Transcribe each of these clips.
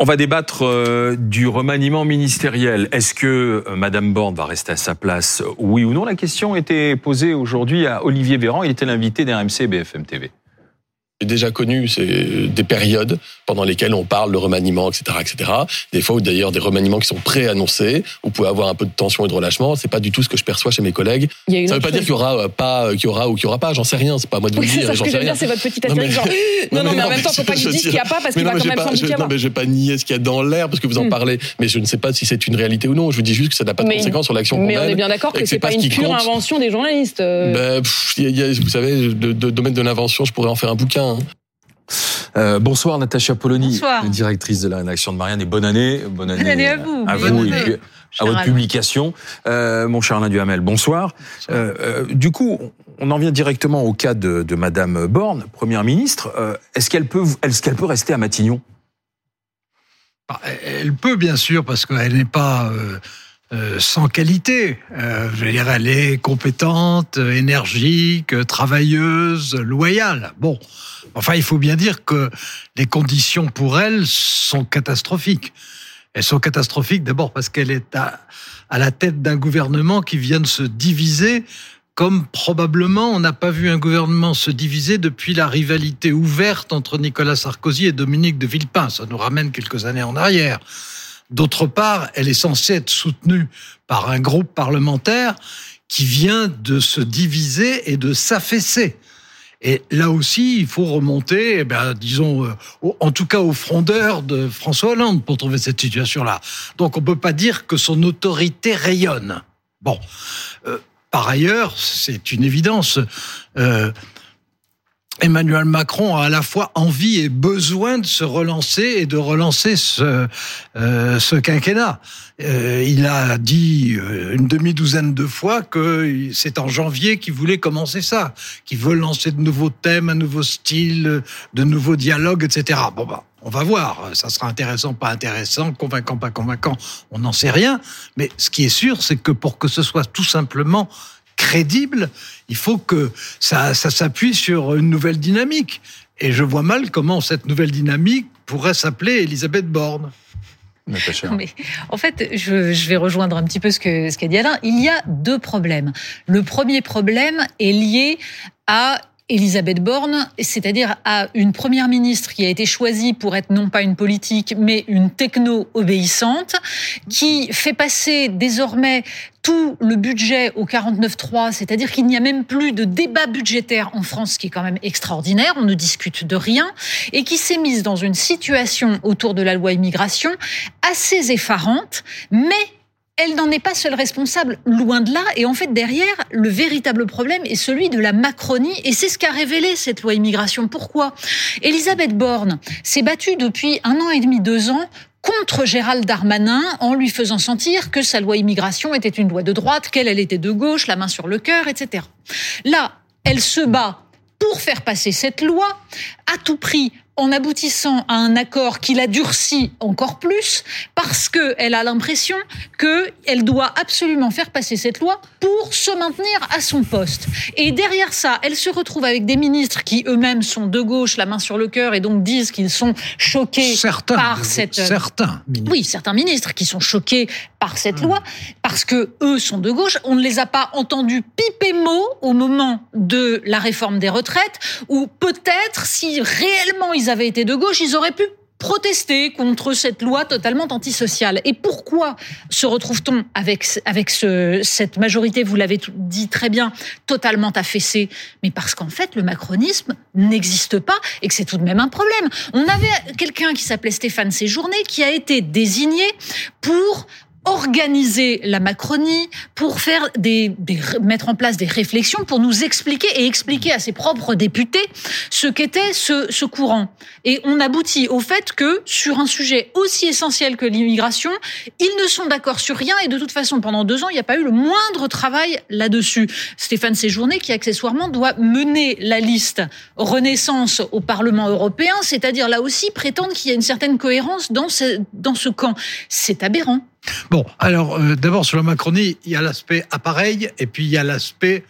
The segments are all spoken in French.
On va débattre euh, du remaniement ministériel. Est-ce que euh, Madame Borne va rester à sa place, oui ou non? La question était posée aujourd'hui à Olivier Véran. Il était l'invité d'RMC BFM TV. J'ai déjà connu c'est des périodes pendant lesquelles on parle de remaniement, etc., etc. Des fois, ou d'ailleurs des remaniements qui sont pré-annoncés. Vous pouvez avoir un peu de tension et de relâchement. C'est pas du tout ce que je perçois chez mes collègues. Ça ne veut pas dire qu'il y aura euh, pas, qu'il y aura ou qu'il y aura pas. J'en sais rien. C'est pas à moi de vous Oui, le c'est dire. J'en que sais rien. dire, c'est votre petit astérix genre non, non, mais en même temps, faut pas qu'il je dise qu'il n'y a pas parce mais qu'il va mais quand même pas- je- y Non, mais je vais pas nier ce qu'il y a dans l'air parce que vous en Hmm. parlez. Mais je ne sais pas si c'est une réalité ou non. Je vous dis juste que ça n'a pas de Mais- conséquences sur l'action qu'on Mais on est bien d'accord que que c'est pas une pure invention des journalistes. euh. Ben, y y vous savez, de domaine de l'invention, je pourrais en faire un bouquin. Euh, bonsoir Natacha Polony, Bonsoir. directrice de la rédaction de Marianne. Et bonne année. Bonne année, Bonne année à vous. À vous et année. puis à votre Alain. publication. Euh, mon cher Alain Duhamel, bonsoir. Euh, euh, du coup, on en vient directement au cas de, de Madame Borne, Première ministre. Euh, est-ce qu'elle peut, est-ce qu'elle peut rester à Matignon? Bah, Elle peut bien sûr parce qu'elle n'est pas euh, sans qualité. Euh, je veux dire, elle est compétente, énergique, travailleuse, loyale. Bon, enfin, il faut bien dire que les conditions pour elle sont catastrophiques. Elles sont catastrophiques d'abord parce qu'elle est à, à la tête d'un gouvernement qui vient de se diviser comme probablement on n'a pas vu un gouvernement se diviser depuis la rivalité ouverte entre Nicolas Sarkozy et Dominique de Villepin. Ça nous ramène quelques années en arrière. D'autre part, elle est censée être soutenue par un groupe parlementaire qui vient de se diviser et de s'affaisser. Et là aussi, il faut remonter, eh ben, disons, euh, au- en tout cas aux frondeurs de François Hollande pour trouver cette situation-là. Donc on peut pas dire que son autorité rayonne. Bon. Euh, par ailleurs, c'est une évidence. euh, Emmanuel Macron a à la fois envie et besoin de se relancer et de relancer ce, euh, ce quinquennat. Euh, il a dit euh, une demi-douzaine de fois que c'est en janvier qu'il voulait commencer ça, qu'il veut lancer de nouveaux thèmes, un nouveau style, de nouveaux dialogues, etc. Bon bah, on va voir. Ça sera intéressant, pas intéressant, convaincant, pas convaincant. On n'en sait rien. Mais ce qui est sûr, c'est que pour que ce soit tout simplement crédible, il faut que ça, ça s'appuie sur une nouvelle dynamique. Et je vois mal comment cette nouvelle dynamique pourrait s'appeler Elisabeth Borne. Mais en fait, je, je vais rejoindre un petit peu ce que ce qu'a dit Alain. Il y a deux problèmes. Le premier problème est lié à Elisabeth Borne, c'est-à-dire à une première ministre qui a été choisie pour être non pas une politique, mais une techno obéissante, qui fait passer désormais tout le budget au 49.3, c'est-à-dire qu'il n'y a même plus de débat budgétaire en France, ce qui est quand même extraordinaire, on ne discute de rien, et qui s'est mise dans une situation autour de la loi immigration assez effarante, mais elle n'en est pas seule responsable, loin de là. Et en fait, derrière, le véritable problème est celui de la Macronie. Et c'est ce qu'a révélé cette loi immigration. Pourquoi? Elisabeth Borne s'est battue depuis un an et demi, deux ans contre Gérald Darmanin en lui faisant sentir que sa loi immigration était une loi de droite, qu'elle elle était de gauche, la main sur le cœur, etc. Là, elle se bat pour faire passer cette loi à tout prix en aboutissant à un accord qui la durcit encore plus parce qu'elle a l'impression qu'elle doit absolument faire passer cette loi pour se maintenir à son poste. Et derrière ça, elle se retrouve avec des ministres qui eux-mêmes sont de gauche, la main sur le cœur, et donc disent qu'ils sont choqués Certains, par cette... certains ministres. Oui, certains ministres qui sont choqués par cette loi parce que eux sont de gauche. On ne les a pas entendus piper mot au moment de la réforme des retraites, ou peut-être si réellement ils avaient été de gauche, ils auraient pu protester contre cette loi totalement antisociale. Et pourquoi se retrouve-t-on avec, avec ce, cette majorité, vous l'avez dit très bien, totalement affaissée? Mais parce qu'en fait, le macronisme n'existe pas et que c'est tout de même un problème. On avait quelqu'un qui s'appelait Stéphane Séjourné qui a été désigné pour organiser la Macronie, pour faire des, mettre en place des réflexions, pour nous expliquer et expliquer à ses propres députés ce qu'était ce, courant. Et on aboutit au fait que sur un sujet aussi essentiel que l'immigration, ils ne sont d'accord sur rien et de toute façon pendant deux ans il n'y a pas eu le moindre travail là-dessus. Stéphane Séjourné qui accessoirement doit mener la liste Renaissance au Parlement européen, c'est-à-dire là aussi prétendre qu'il y a une certaine cohérence dans dans ce camp. C'est aberrant. Bon, alors euh, d'abord sur la Macronie, il y a l'aspect appareil et puis il y a l'aspect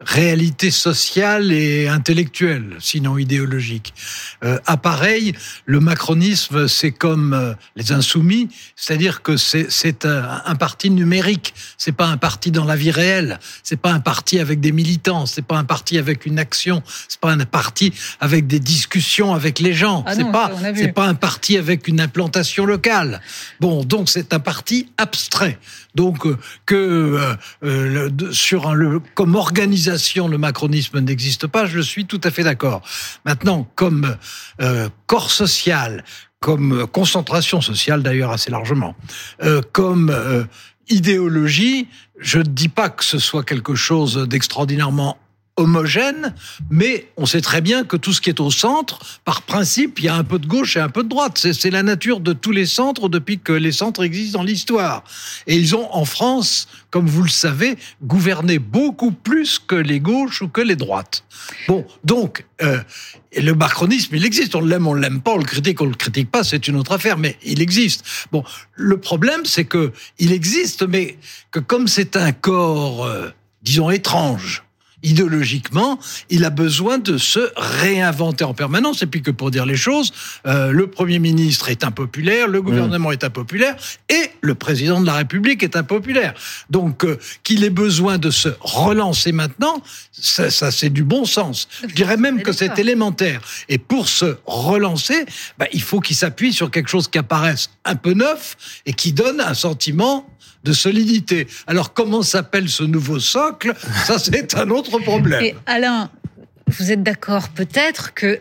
réalité sociale et intellectuelle, sinon idéologique. Euh, à pareil, le macronisme, c'est comme euh, les insoumis, c'est-à-dire que c'est un, un, parti numérique. C'est pas un parti dans la vie réelle. C'est pas un parti avec des militants. C'est pas un parti avec une action. C'est pas un parti avec des discussions avec les gens. Ah c'est pas c'est un parti avec une implantation locale. Bon, donc c'est un parti abstrait. Donc euh, que euh, le- sur un, le comme organisation le macronisme n'existe pas, je suis tout à fait d'accord. Maintenant, comme euh, corps social, comme euh, concentration sociale d'ailleurs assez largement, euh, comme idéologie, je ne dis pas que ce soit quelque chose d'extraordinairement homogène, mais on sait très bien que tout ce qui est au centre, par principe, il y a un peu de gauche et un peu de droite. C'est la nature de tous les centres depuis que les centres existent dans l'histoire. Et ils ont, en France, comme vous le savez, gouverné beaucoup plus que les gauches ou que les droites. Bon, donc, euh, le macronisme, il existe. On l'aime, on l'aime pas, on le critique, on le critique pas, c'est une autre affaire, mais il existe. Bon, le problème, c'est que il existe, mais que comme c'est un corps, euh, disons, étrange, idéologiquement, il a besoin de se réinventer en permanence. Et puis que pour dire les choses, euh, le Premier ministre est impopulaire, le gouvernement est impopulaire, et le président de la République est impopulaire. Donc euh, qu'il ait besoin de se relancer maintenant, ça, ça c'est du bon sens. Je dirais même que c'est élémentaire. Et pour se relancer, bah, il faut qu'il s'appuie sur quelque chose qui apparaisse un peu neuf et qui donne un sentiment de solidité. Alors comment s'appelle ce nouveau socle? Ça c'est un autre problème. Et Alain, vous êtes d'accord peut-être que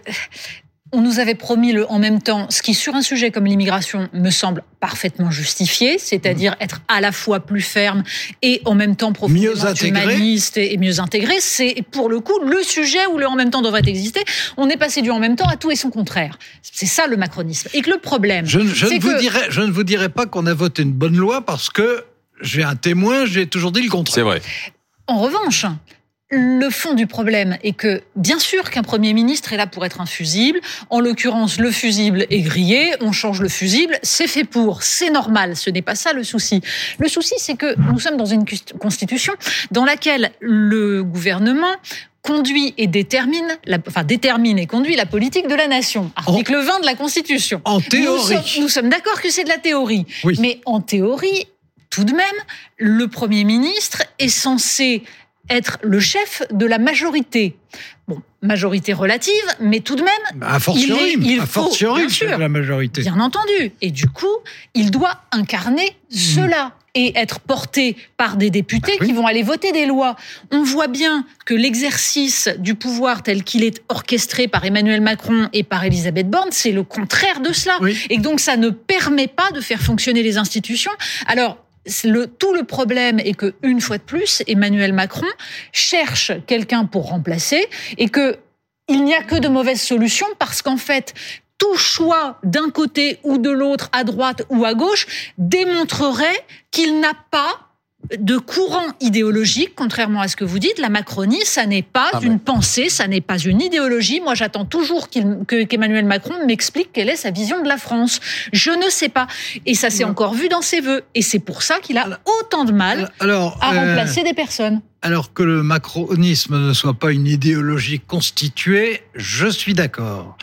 on nous avait promis le en même temps, ce qui sur un sujet comme l'immigration me semble parfaitement justifié, c'est-à-dire être à la fois plus ferme et en même temps profondément Mieux intégré. humaniste et et mieux intégré. C'est pour le coup le sujet où le en même temps devrait exister. On est passé du en même temps à tout et son contraire. C'est ça le macronisme. Et que le problème, Je, ne vous que dirai, je ne vous dirai pas qu'on a voté une bonne loi parce que j'ai un témoin, j'ai toujours dit le contraire. C'est vrai. En revanche, le fond du problème est que, bien sûr qu'un Premier ministre est là pour être un fusible. En l'occurrence, le fusible est grillé, on change le fusible, c'est fait pour, c'est normal, ce n'est pas ça le souci. Le souci, c'est que nous sommes dans une constitution dans laquelle le gouvernement conduit et détermine, la, enfin détermine et conduit la politique de la nation. Article 20 de la Constitution. En Nous théorie. sommes, nous sommes d'accord que c'est de la théorie. Oui. Mais en théorie, tout de même, le Premier ministre est censé être le chef de la majorité. Bon, majorité relative, mais tout de même, A fortiori, Il est- il faut, fortiori, bien sûr. la majorité. bien entendu. Et du coup, il doit incarner cela et être porté par des députés Bah oui. qui vont aller voter des lois. On voit bien que l'exercice du pouvoir tel qu'il est orchestré par Emmanuel Macron et par Elisabeth Borne, c'est le contraire de cela. Oui. Et donc ça ne permet pas de faire fonctionner les institutions. Alors, le, tout le problème est que, une fois de plus, Emmanuel Macron cherche quelqu'un pour remplacer et que il n'y a que de mauvaises solutions parce qu'en fait, tout choix d'un côté ou de l'autre, à droite ou à gauche, démontrerait qu'il n'a pas de courant idéologique, contrairement à ce que vous dites. La Macronie, ça n'est pas Ah une pensée, ça n'est pas une idéologie. Moi, j'attends toujours qu'Emmanuel Macron m'explique quelle est sa vision de la France. Je ne sais pas. Et ça s'est encore vu dans ses voeux. Et c'est pour ça qu'il a autant de mal Alors, à euh, remplacer des personnes. alors que le macronisme ne soit pas une idéologie constituée, je suis d'accord.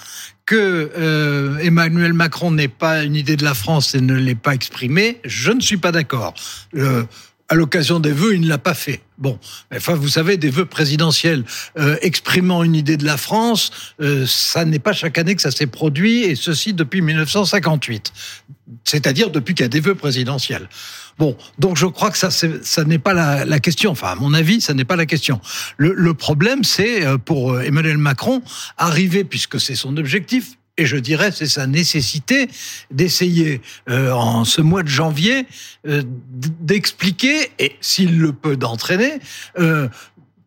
Que euh, Emmanuel Macron n'ait pas une idée de la France et ne l'ait pas exprimée, je ne suis pas d'accord. Euh, à l'occasion des vœux, il ne l'a pas fait. Bon, enfin, vous savez, des vœux présidentiels euh, exprimant une idée de la France, euh, ça n'est pas chaque année que ça s'est produit, et ceci depuis 1958. C'est-à-dire depuis qu'il y a des vœux présidentiels. Bon, donc je crois que ça, ça n'est pas la, la question. Enfin, à mon avis, ça n'est pas la question. Le, le problème, c'est euh, pour euh, Emmanuel Macron arriver, puisque c'est son objectif. Et je dirais, c'est sa nécessité d'essayer euh, en ce mois de janvier euh, d'expliquer et s'il le peut d'entraîner euh,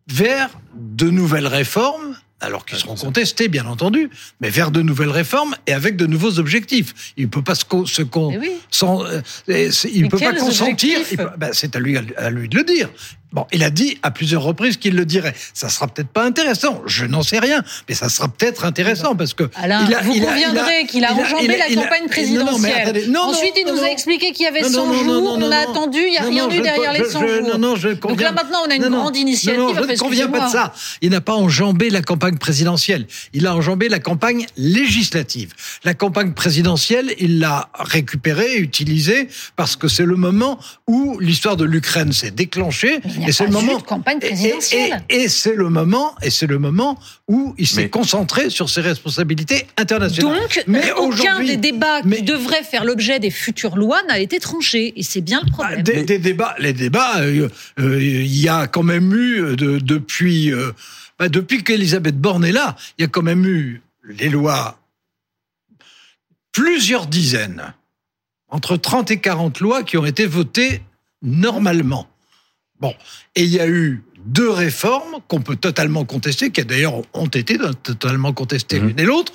vers de nouvelles réformes. Alors qui seront contestées, bien entendu, mais vers de nouvelles réformes et avec de nouveaux objectifs. Il ne peut pas se, co- se con- oui. sans, euh, il peut pas consentir. ben, c'est à lui, à lui de le dire. Bon, il a dit à plusieurs reprises qu'il le dirait. Ça sera peut-être pas intéressant, je n'en sais rien, mais ça sera peut-être intéressant parce que. Alain, il a- vous il conviendrez qu'il a il enjambé la campagne Non, présidentielle. non, mais attendez, non, Ensuite, non, il nous non, a non. expliqué qu'il y avait Non, 100 non, non, jours, non, non, on a non. attendu, il n'y a Non, rien non, eu derrière les je- 100 je- jours. Non, non, je Donc là, maintenant, on a une Non, non. grande initiative. Non, non, je ne conviens pas de ça. Il n'a pas enjambé la campagne présidentielle. Il a enjambé la campagne législative. La campagne présidentielle, il l'a récupérée, utilisée, parce que c'est le moment où l'histoire de l'Ukraine s'est déclenchée. N'y a Et c'est pas le eu moment. de campagne Et- et- présidentielle. Et, et c'est le moment, et c'est le moment où il s'est concentré sur ses responsabilités internationales. Donc, Mais aucun des débats mais- qui devraient faire l'objet des futures lois n'a été tranché. Et c'est bien le Bah, problème. des, des débats, les débats, euh, euh, il y a quand même eu euh, de- depuis euh, bah, depuis qu'Elisabeth Borne est là, il y a quand même eu les lois, plusieurs dizaines, entre 30 et 40 lois qui ont été votées normalement. Bon, et il y a eu deux réformes qu'on peut totalement contester, qui d'ailleurs ont été totalement contestées Mhm. l'une et l'autre,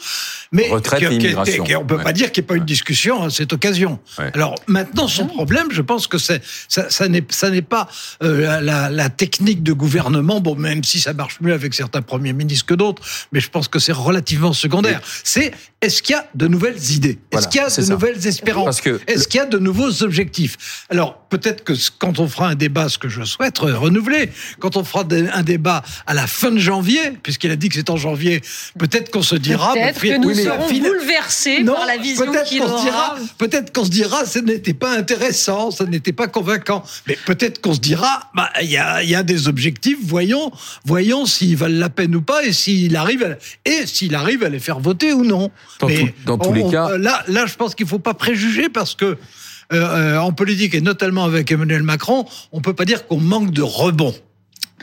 mais Retraite qui- et qui- immigration. qui- on peut Ouais. pas dire qu'il n'y a pas eu de discussion à cette occasion. Ouais. Alors maintenant, son problème, je pense que c'est ça, ça n'est ça n'est pas euh, la- la, la technique de gouvernement. Bon, même si ça marche mieux avec certains premiers ministres que d'autres, mais je pense que c'est relativement secondaire. C'est est-ce qu'il y a de nouvelles idées Est-ce Voilà, qu'il y a de ça. nouvelles espérances que Est-ce qu'il y a de nouveaux objectifs Alors peut-être que quand on fera un débat, ce que je souhaite euh, renouveler, quand on fera un débat à la fin de janvier, puisqu'il a dit que c'est en janvier, peut-être qu'on se dira. Peut-être bah, que nous oui, serons bouleversés non, par la vision peut-être qu'il qu'on se aura. dira, peut-être qu'on se dira, ce n'était pas intéressant, ça n'était pas convaincant. Mais peut-être qu'on se dira, bah, il y a, il y a des objectifs, voyons, voyons s'ils valent la peine ou pas et s'il arrive, à, et s'il arrive à les faire voter ou non. Dans tout- dans tous les on- cas- là, là, je pense qu'il faut pas préjuger parce que. euh, euh, en politique et notamment avec Emmanuel Macron, on peut pas dire qu'on manque de rebond.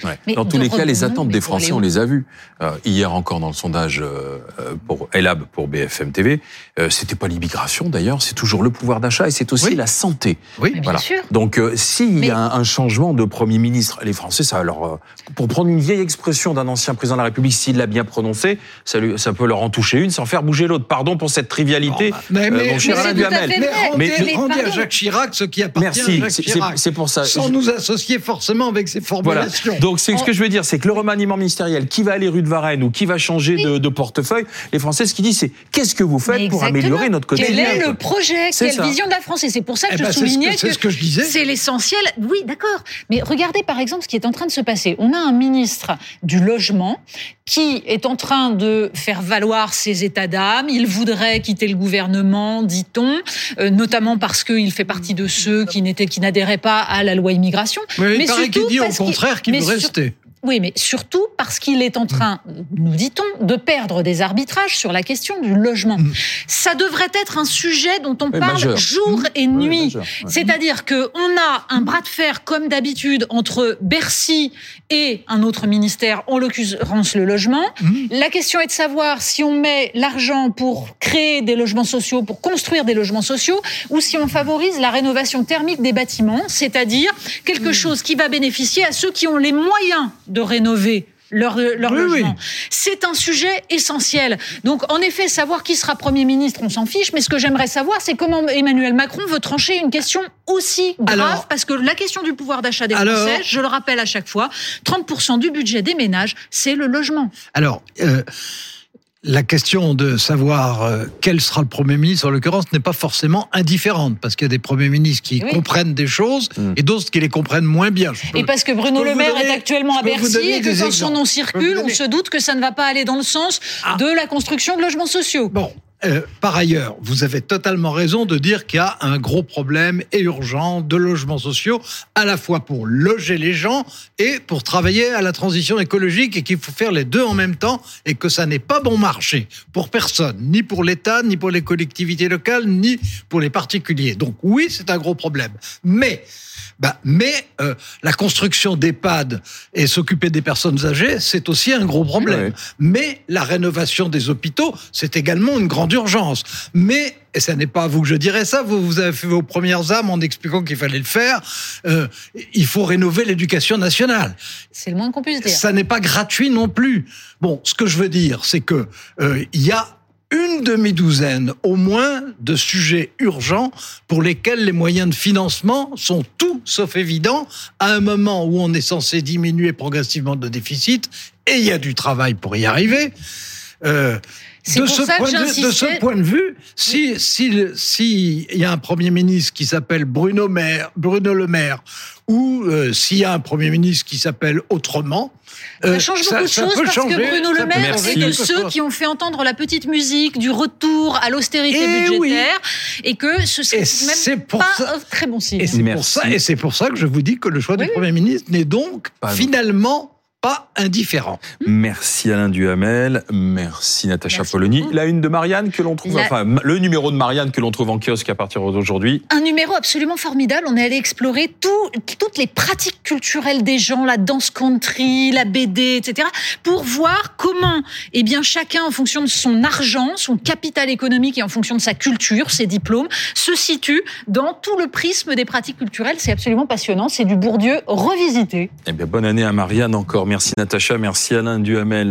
Ouais. Dans tous les cas, les attentes des Français, les on les a vues. Euh, hier encore dans le sondage euh, euh, pour Elab, pour BFM TV, euh, c'était pas l'immigration d'ailleurs, c'est toujours le pouvoir d'achat et c'est aussi Oui. la santé. Oui, bien sûr. Donc, euh, s'il Mais- y a un, un changement de Premier ministre, les Français, ça leur, euh, pour prendre une vieille expression d'un ancien président de la République, s'il l'a bien prononcé, ça, lui- ça peut leur en toucher une sans faire bouger l'autre. Pardon pour cette trivialité, Bon, bah, mais- euh, mais- mon cher mais Alain Duhamel. Mais rendez, à. Jacques Chirac ce qui appartient Merci, à Jacques Chirac. c'est pour ça. Sans Je- nous associer forcément avec ces Voilà. Donc, c'est ce que je veux dire, c'est que le remaniement ministériel, qui va aller rue de Varennes ou qui va changer de, de portefeuille, les Français, ce qu'ils disent, c'est qu'est-ce que vous faites pour améliorer notre Quel quotidien est quoi. le projet Quelle ça. vision de la France Et c'est pour ça que Eh je ben, que- soulignais c'est ce que je disais. c'est l'essentiel. Oui, d'accord. Mais regardez par exemple ce qui est en train de se passer. On a un ministre du logement qui est en train de faire valoir ses états d'âme. Il voudrait quitter le gouvernement, dit-on, euh, notamment parce qu'il fait partie de ceux qui n'étaient, qui n'adhéraient pas à la loi immigration. Mais il Mais paraît qu'il dit au contraire qu'il veut sur- rester. Oui, mais surtout parce qu'il est en train, nous dit-on, de perdre des arbitrages sur la question du logement. Mm. Ça devrait être un sujet dont on Oui, parle majeur. jour et Oui, nuit. majeur, ouais. C'est-à-dire que on a un bras de fer, comme d'habitude, entre Bercy et un autre ministère, en l'occurrence le logement. Mhm. La question est de savoir si on met l'argent pour créer des logements sociaux, pour construire des logements sociaux, ou si on favorise la rénovation thermique des bâtiments, c'est-à-dire quelque chose qui va bénéficier à ceux qui ont les moyens de rénover leur, leur Oui, oui. logement. C'est un sujet essentiel. Donc, en effet, savoir qui sera Premier ministre, on s'en fiche, mais ce que j'aimerais savoir, c'est comment Emmanuel Macron veut trancher une question aussi grave, Alors- parce que la question du pouvoir d'achat des Alors- Français, je le rappelle à chaque fois, 30% du budget des ménages, c'est le logement. Alors, euh, la question de savoir euh, quel sera le Premier ministre, en l'occurrence, n'est pas forcément indifférente, parce qu'il y a des Premiers ministres qui Oui. comprennent des choses Mm. et d'autres qui les comprennent moins bien. Peux- Et parce que Bruno Le Maire donner- est actuellement à Bercy et que quand son nom circule, on se doute que ça ne va pas aller dans le sens Ah. de la construction de logements sociaux. Bon, euh, par ailleurs, vous avez totalement raison de dire qu'il y a un gros problème et urgent de logements sociaux, à la fois pour loger les gens et pour travailler à la transition écologique et qu'il faut faire les deux en même temps et que ça n'est pas bon marché pour personne, ni pour l'État, ni pour les collectivités locales, ni pour les particuliers. Donc oui, c'est un gros problème. Mais bah, mais euh, la construction d'EHPAD et s'occuper des personnes âgées, c'est aussi un gros problème. Mais la rénovation des hôpitaux, c'est également une grande urgence. Mais, et ce n'est pas à vous que je dirais ça, vous, vous avez fait vos premières âmes en expliquant qu'il fallait le faire, euh, il faut rénover l'éducation nationale. C'est le moins qu'on puisse dire. Ça n'est pas gratuit non plus. Bon, ce que je veux dire, c'est que euh, il y a une demi-douzaine au moins de sujets urgents pour lesquels les moyens de financement sont tout sauf évidents à un moment où on est censé diminuer progressivement le déficit et il y a du travail pour y arriver. Euh, de, ce point de, de, ce point de vue, si si si il y a un premier ministre qui s'appelle Bruno Maire, Bruno Le Maire, ou euh, s'il y a un premier ministre qui s'appelle autrement, ça euh, change beaucoup de choses parce que Bruno Le Maire est de ceux qui ont fait entendre la petite musique du retour à l'austérité eh budgétaire et que ce serait même pas un très bon signe. Et c'est pour, ça que je vous dis que le choix du Premier ministre n'est donc finalement indifférent. Merci Alain Duhamel, merci Natacha Polony. La une de Marianne que l'on trouve, enfin le numéro de Marianne que l'on trouve en kiosque à partir d'aujourd'hui. Un numéro absolument formidable. On est allé explorer tout, toutes les pratiques culturelles des gens, la danse country, la BD, etc., pour voir comment, eh bien, chacun en fonction de son argent, son capital économique et en fonction de sa culture, ses diplômes, se situe dans tout le prisme des pratiques culturelles. C'est absolument passionnant. C'est du Bourdieu revisité. Eh bien, bonne année à Marianne encore. Merci Natacha, merci Alain Duhamel.